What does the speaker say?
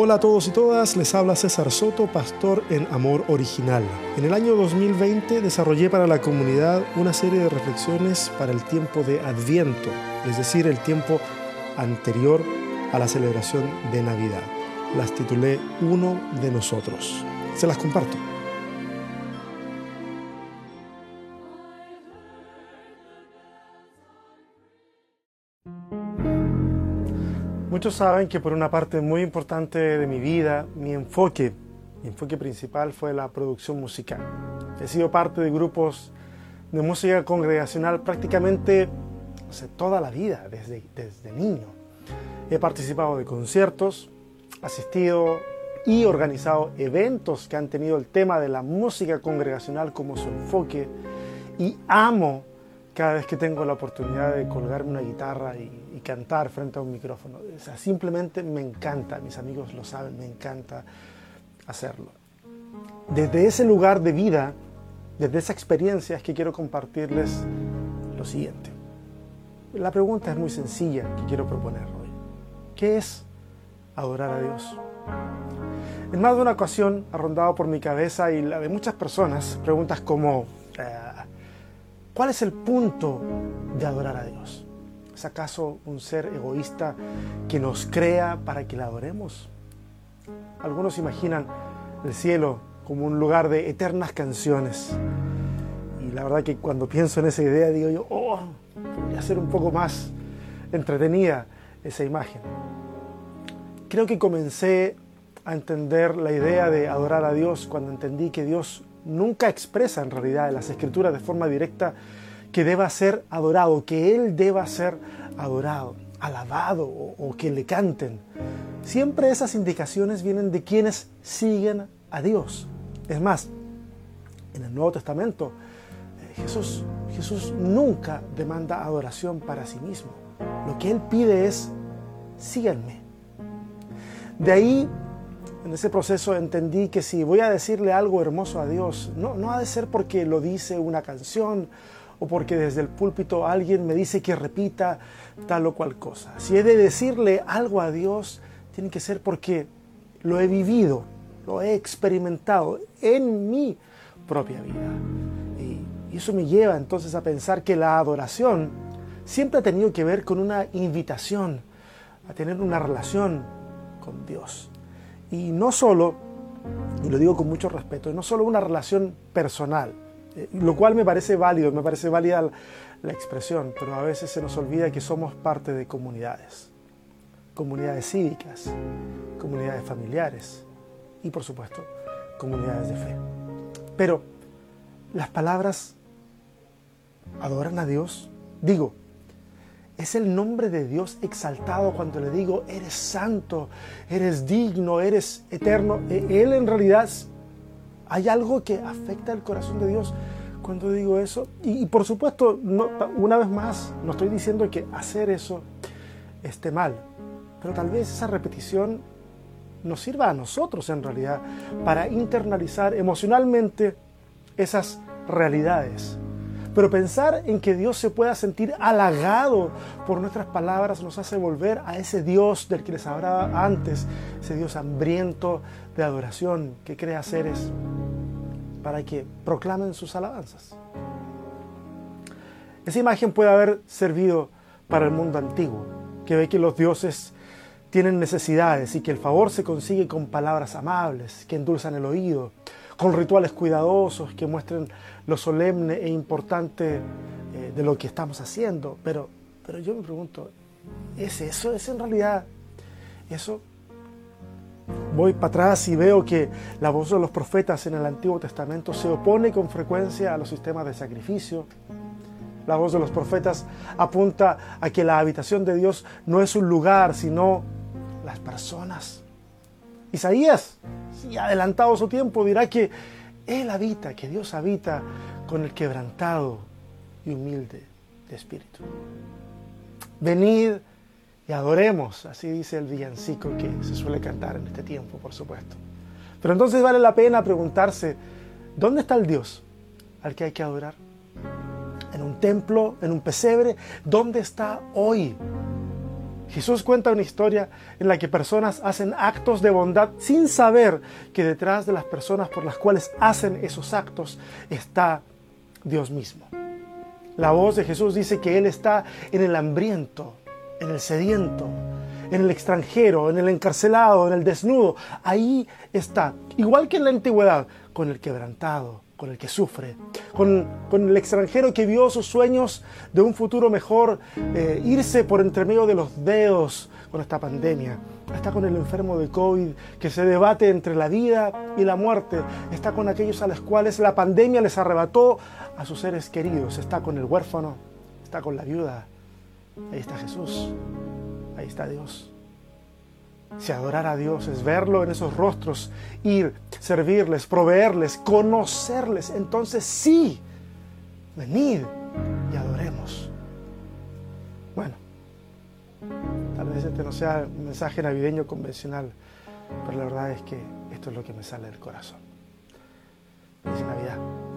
Hola a todos y todas, les habla César Soto, pastor en Amor Original. En el año 2020 desarrollé para la comunidad una serie de reflexiones para el tiempo de Adviento, es decir, el tiempo anterior a la celebración de Navidad. Las titulé Uno de nosotros. Se las comparto. Muchos saben que por una parte muy importante de mi vida, mi enfoque, enfoque principal fue la producción musical. He sido parte de grupos de música congregacional prácticamente toda la vida, desde, desde niño. He participado de conciertos, asistido y organizado eventos que han tenido el tema de la música congregacional como su enfoque y amo cada vez que tengo la oportunidad de colgarme una guitarra y, cantar frente a un micrófono. Simplemente me encanta, mis amigos lo saben, me encanta hacerlo. Desde ese lugar de vida, desde esa experiencia es que quiero compartirles lo siguiente. La pregunta es muy sencilla que quiero proponer hoy. ¿Qué es adorar a Dios? En más de una ocasión ha rondado por mi cabeza y la de muchas personas preguntas como, eh, ¿Cuál es el punto de adorar a Dios? ¿Es acaso un ser egoísta que nos crea para que le adoremos? Algunos imaginan el cielo como un lugar de eternas canciones. Y la verdad que cuando pienso en esa idea digo yo, oh, podría ser un poco más entretenida esa imagen. Creo que comencé a entender la idea de adorar a Dios cuando entendí que Dios nunca expresa en realidad en las escrituras de forma directa que deba ser adorado, que Él deba ser adorado, alabado o, que le canten. Siempre esas indicaciones vienen de quienes siguen a Dios. Es más, en el Nuevo Testamento, eh, Jesús, Jesús nunca demanda adoración para sí mismo. Lo que Él pide es, síganme. De ahí en ese proceso entendí que si voy a decirle algo hermoso a Dios, no, no ha de ser porque lo dice una canción o porque desde el púlpito alguien me dice que repita tal o cual cosa. Si he de decirle algo a Dios, tiene que ser porque lo he vivido, lo he experimentado en mi propia vida. Y, eso me lleva entonces a pensar que la adoración siempre ha tenido que ver con una invitación a tener una relación con Dios. Y no solo, y lo digo con mucho respeto, no solo una relación personal, eh, lo cual me parece válido, me parece válida la expresión, pero a veces se nos olvida que somos parte de comunidades, comunidades cívicas, comunidades familiares y por supuesto comunidades de fe. Pero las palabras adoran a Dios, digo, es el nombre de Dios exaltado cuando le digo, eres santo, eres digno, eres eterno. E-, Él en realidad hay algo que afecta el corazón de Dios cuando digo eso. Y, por supuesto, una vez más, no estoy diciendo que hacer eso esté mal, pero tal vez esa repetición nos sirva a nosotros en realidad para internalizar emocionalmente esas realidades pero pensar en que Dios se pueda sentir halagado por nuestras palabras nos hace volver a ese Dios del que les hablaba antes, ese Dios hambriento de adoración que crea seres para que proclamen sus alabanzas. Esa imagen puede haber servido para el mundo antiguo, que ve que los dioses tienen necesidades y que el favor se consigue con palabras amables que endulzan el oído, con rituales cuidadosos que muestren lo solemne e importante eh, de lo que estamos haciendo. Pero, pero yo me pregunto, ¿es eso? ¿Es en realidad eso? Voy para atrás y veo que la voz de los profetas en el Antiguo Testamento se opone con frecuencia a los sistemas de sacrificio. La voz de los profetas apunta a que la habitación de Dios no es un lugar, sino las personas. Isaías, si adelantado su tiempo, dirá que Él habita, que Dios habita con el quebrantado y humilde de espíritu. Venid y adoremos, así dice el villancico que se suele cantar en este tiempo, por supuesto. Pero entonces vale la pena preguntarse, ¿dónde está el Dios al que hay que adorar? ¿En un templo? ¿En un pesebre? ¿Dónde está hoy? Jesús cuenta una historia en la que personas hacen actos de bondad sin saber que detrás de las personas por las cuales hacen esos actos está Dios mismo. La voz de Jesús dice que Él está en el hambriento, en el sediento, en el extranjero, en el encarcelado, en el desnudo. Ahí está, igual que en la antigüedad, con el quebrantado, con el que sufre, con, el extranjero que vio sus sueños de un futuro mejor eh, irse por entre medio de los dedos con esta pandemia. Está con el enfermo de COVID que se debate entre la vida y la muerte. Está con aquellos a los cuales la pandemia les arrebató a sus seres queridos. Está con el huérfano, está con la viuda. Ahí está Jesús. Ahí está Dios. Si adorar a Dios es verlo en esos rostros, ir, servirles, proveerles, conocerles, entonces sí, venid y adoremos. Bueno, tal vez este no sea un mensaje navideño convencional, pero la verdad es que esto es lo que me sale del corazón. Feliz Navidad.